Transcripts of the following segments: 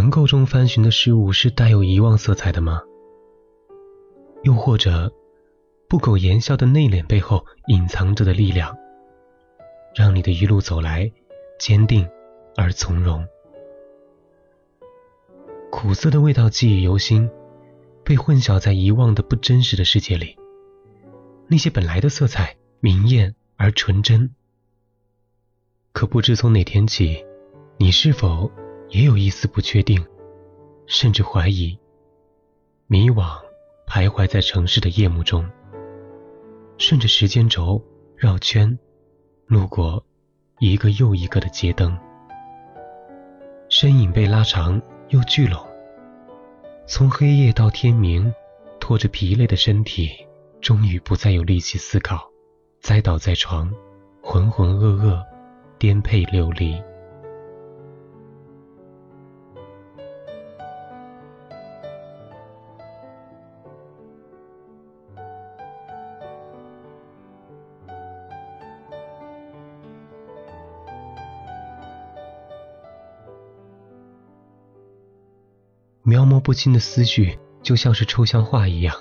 尘垢中翻寻的事物是带有遗忘色彩的吗？又或者，不苟言笑的内敛背后隐藏着的力量，让你的一路走来坚定而从容？苦涩的味道记忆犹新，被混淆在遗忘的不真实的世界里。那些本来的色彩明艳而纯真，可不知从哪天起，你是否也有一丝不确定，甚至怀疑、迷惘，徘徊在城市的夜幕中，顺着时间轴绕圈，路过一个又一个的街灯，身影被拉长。又聚拢，从黑夜到天明，拖着疲累的身体，终于不再有力气思考，栽倒在床，浑浑噩噩，颠沛流离。描摹不清的思绪，就像是抽象画一样，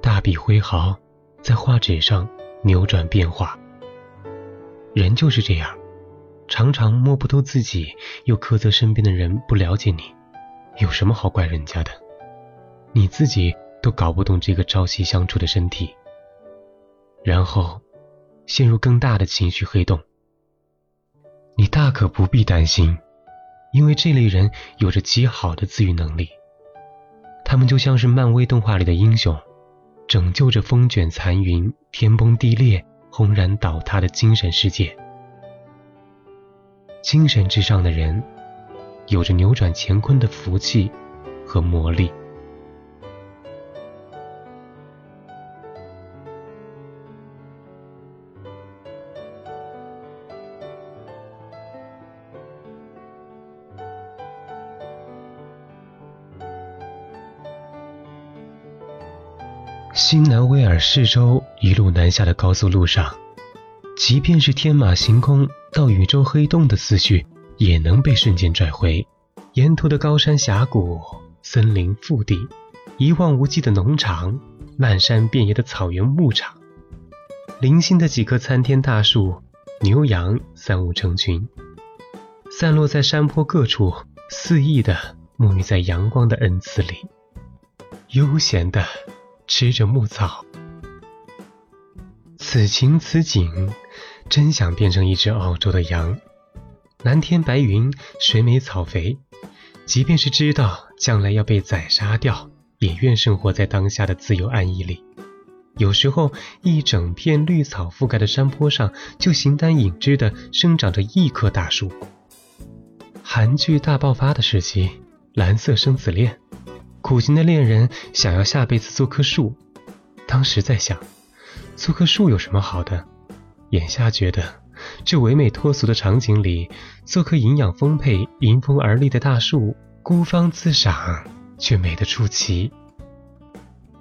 大笔挥毫，在画纸上扭转变化。人就是这样，常常摸不透自己，又苛责身边的人不了解你，有什么好怪人家的？你自己都搞不懂这个朝夕相处的身体，然后陷入更大的情绪黑洞。你大可不必担心。因为这类人有着极好的自愈能力，他们就像是漫威动画里的英雄，拯救着风卷残云、天崩地裂、轰然倒塌的精神世界。精神之上的人，有着扭转乾坤的福气和魔力。新南威尔士州一路南下的高速路上，即便是天马行空到宇宙黑洞的思绪，也能被瞬间拽回。沿途的高山峡谷、森林腹地、一望无际的农场、漫山遍野的草原牧场、零星的几棵参天大树，牛羊三五成群，散落在山坡各处，肆意的沐浴在阳光的恩赐里，悠闲的。吃着牧草，此情此景，真想变成一只澳洲的羊。蓝天白云，水美草肥，即便是知道将来要被宰杀掉，也愿生活在当下的自由安逸里。有时候，一整片绿草覆盖的山坡上，就形单影只的生长着一棵大树。韩剧大爆发的时期，《蓝色生死恋》。苦情的恋人想要下辈子做棵树，当时在想，做棵树有什么好的？眼下觉得，这唯美脱俗的场景里，做棵营养丰沛、迎风而立的大树，孤芳自赏，却美得出奇。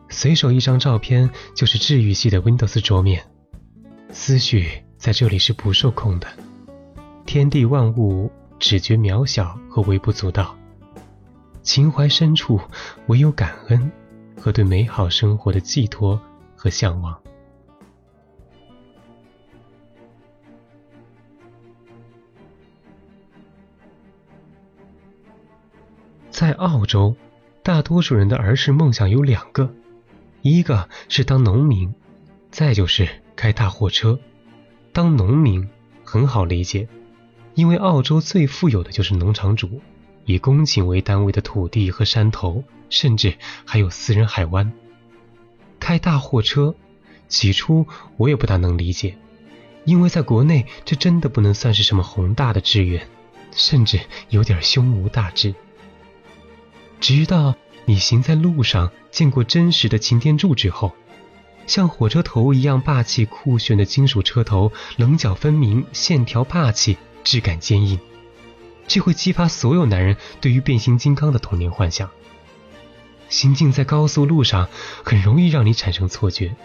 随手一张照片，就是治愈系的 Windows 桌面。思绪在这里是不受控的，天地万物只觉渺小和微不足道。情怀深处，唯有感恩和对美好生活的寄托和向往。在澳洲，大多数人的儿时梦想有两个，一个是当农民，再就是开大货车。当农民很好理解，因为澳洲最富有的就是农场主。以公顷为单位的土地和山头，甚至还有私人海湾。开大货车，起初我也不大能理解，因为在国内这真的不能算是什么宏大的志愿，甚至有点胸无大志。直到你行在路上，见过真实的擎天柱之后，像火车头一样霸气酷炫的金属车头，棱角分明，线条霸气，质感坚硬。这会激发所有男人对于变形金刚的童年幻想。行进在高速路上，很容易让你产生错觉，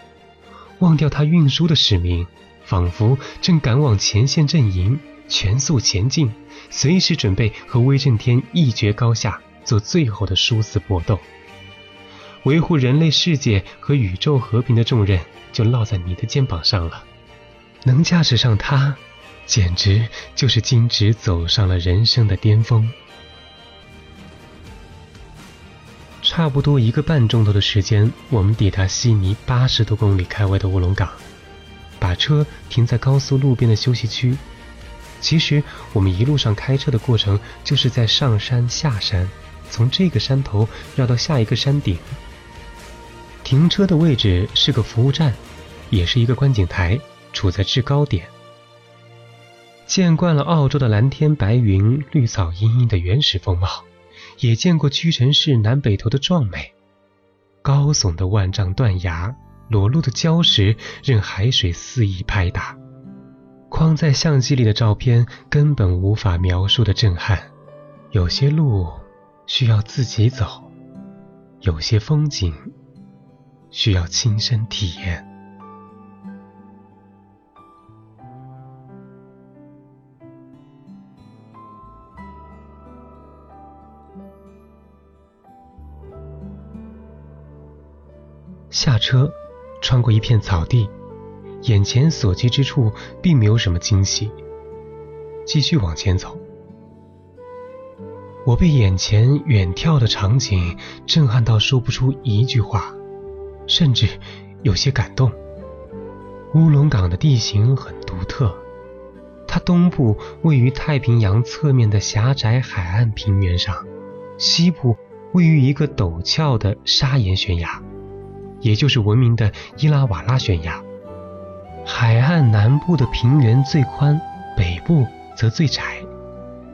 忘掉它运输的使命，仿佛正赶往前线阵营，全速前进，随时准备和威震天一决高下，做最后的殊死搏斗。维护人类世界和宇宙和平的重任就落在你的肩膀上了。能驾驶上它，简直就是径直走上了人生的巅峰。差不多一个半钟头的时间，我们抵达悉尼八十多公里开外的卧龙岗，把车停在高速路边的休息区。其实我们一路上开车的过程，就是在上山下山，从这个山头绕到下一个山顶。停车的位置是个服务站，也是一个观景台，处在制高点。见惯了澳洲的蓝天白云、绿草茵茵的原始风貌，也见过屈臣氏南北头的壮美。高耸的万丈断崖，裸露的礁石，任海水肆意拍打。框在相机里的照片根本无法描述的震撼。有些路需要自己走，有些风景需要亲身体验。下车，穿过一片草地。眼前所及之处并没有什么惊喜，继续往前走。我被眼前远眺的场景震撼到说不出一句话，甚至有些感动。乌龙岗的地形很独特，它东部位于太平洋侧面的狭窄海岸平原上，西部位于一个陡峭的砂岩悬崖，也就是闻名的伊拉瓦拉悬崖。海岸南部的平原最宽，北部则最窄。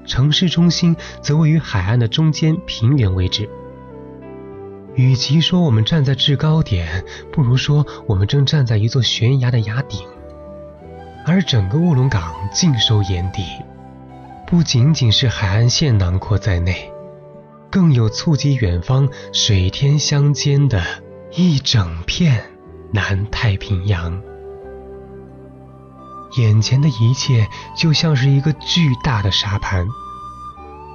城市中心则位于海岸的中间平原位置。与其说我们站在制高点，不如说我们正站在一座悬崖的崖顶。而整个卧龙岗尽收眼底，不仅仅是海岸线囊括在内，更有触及远方水天相间的一整片南太平洋。眼前的一切就像是一个巨大的沙盘，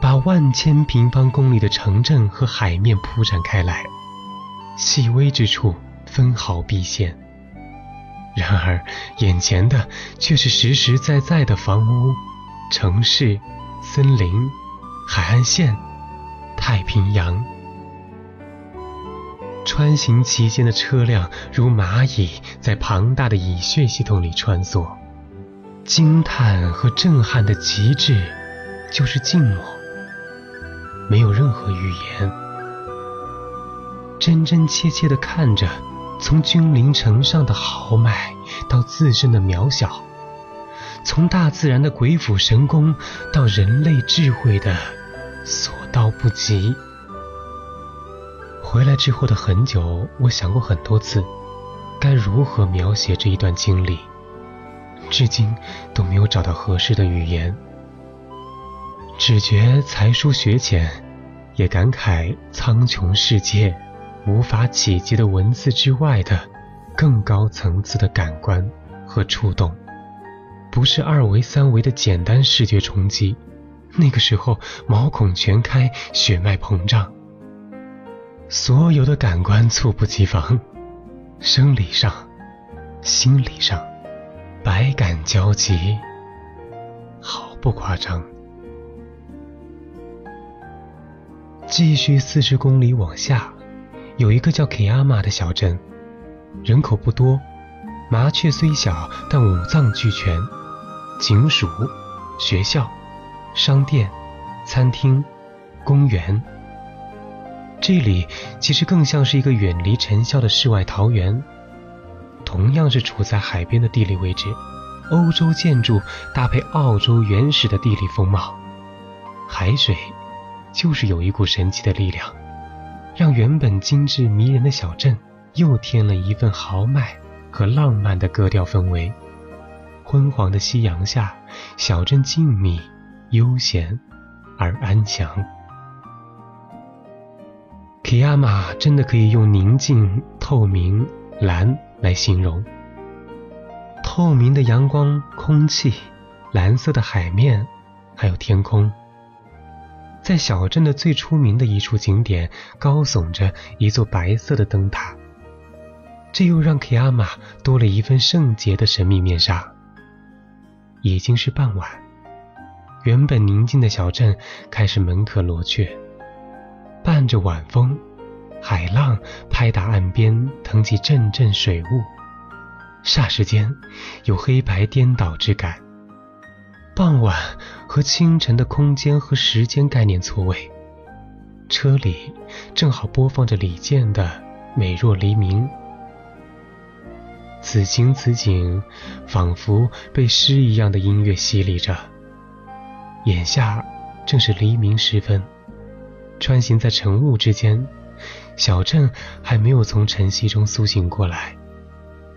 把万千平方公里的城镇和海面铺展开来，细微之处分毫毕现。然而，眼前的却是实实在在的房屋、城市、森林、海岸线、太平洋。穿行其间的车辆如蚂蚁在庞大的蚁穴系统里穿梭。惊叹和震撼的极致，就是静默，没有任何语言，真真切切地看着从君临城上的豪迈到自身的渺小，从大自然的鬼斧神工到人类智慧的所到不及。回来之后的很久，我想过很多次，该如何描写这一段经历。至今都没有找到合适的语言，只觉才疏学浅，也感慨苍穹世界无法企及的文字之外的更高层次的感官和触动，不是二维三维的简单视觉冲击。那个时候毛孔全开，血脉膨胀，所有的感官猝不及防，生理上，心理上。百感交集，毫不夸张。继续四十公里往下，有一个叫 k 阿玛的小镇，人口不多，麻雀虽小，但五脏俱全：警署、学校、商店、餐厅、公园。这里其实更像是一个远离尘嚣的世外桃源。同样是处在海边的地理位置，欧洲建筑搭配澳洲原始的地理风貌，海水就是有一股神奇的力量，让原本精致迷人的小镇又添了一份豪迈和浪漫的格调氛围。昏黄的夕阳下，小镇静谧、悠闲而安详。提亚马真的可以用宁静、透明、蓝。来形容透明的阳光、空气，蓝色的海面，还有天空。在小镇的最出名的一处景点，高耸着一座白色的灯塔。这又让 k 亚玛多了一份圣洁的神秘面纱。已经是傍晚，原本宁静的小镇开始门可罗雀，伴着晚风，海浪拍打岸边，腾起阵阵水雾，霎时间有黑白颠倒之感。傍晚和清晨的空间和时间概念错位，车里正好播放着李健的《美若黎明》。此情此景，仿佛被诗一样的音乐洗礼着。眼下正是黎明时分，穿行在晨雾之间，小镇还没有从晨曦中苏醒过来。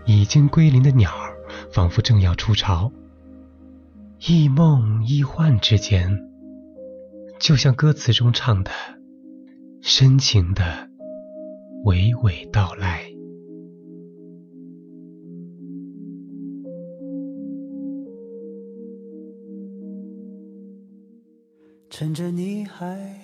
已经归林的鸟儿，仿佛正要出巢。一梦一幻之间，就像歌词中唱的，深情的娓娓道来。趁着你还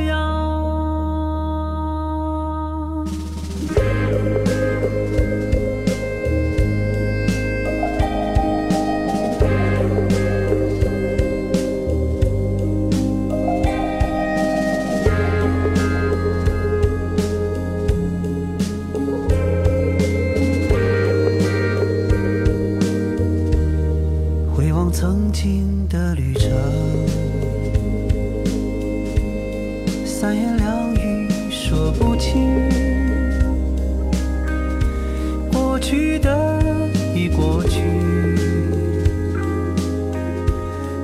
三言两语说不清过去的已过去。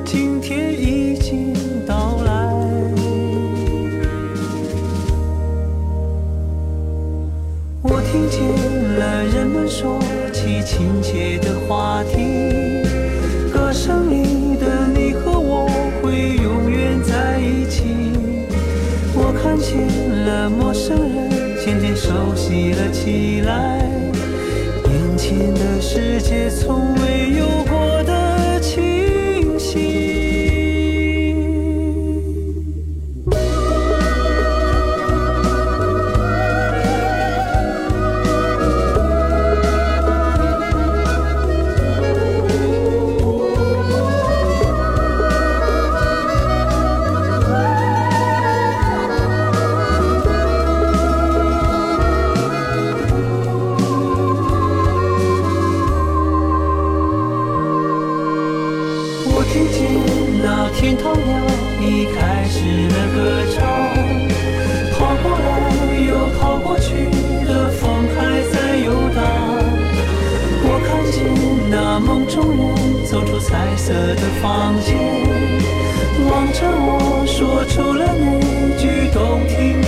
今天已经到来，我听见了人们说起亲切的话题。进了陌生人渐渐熟悉了起来眼前的世界从未有过的着我说出了那句动听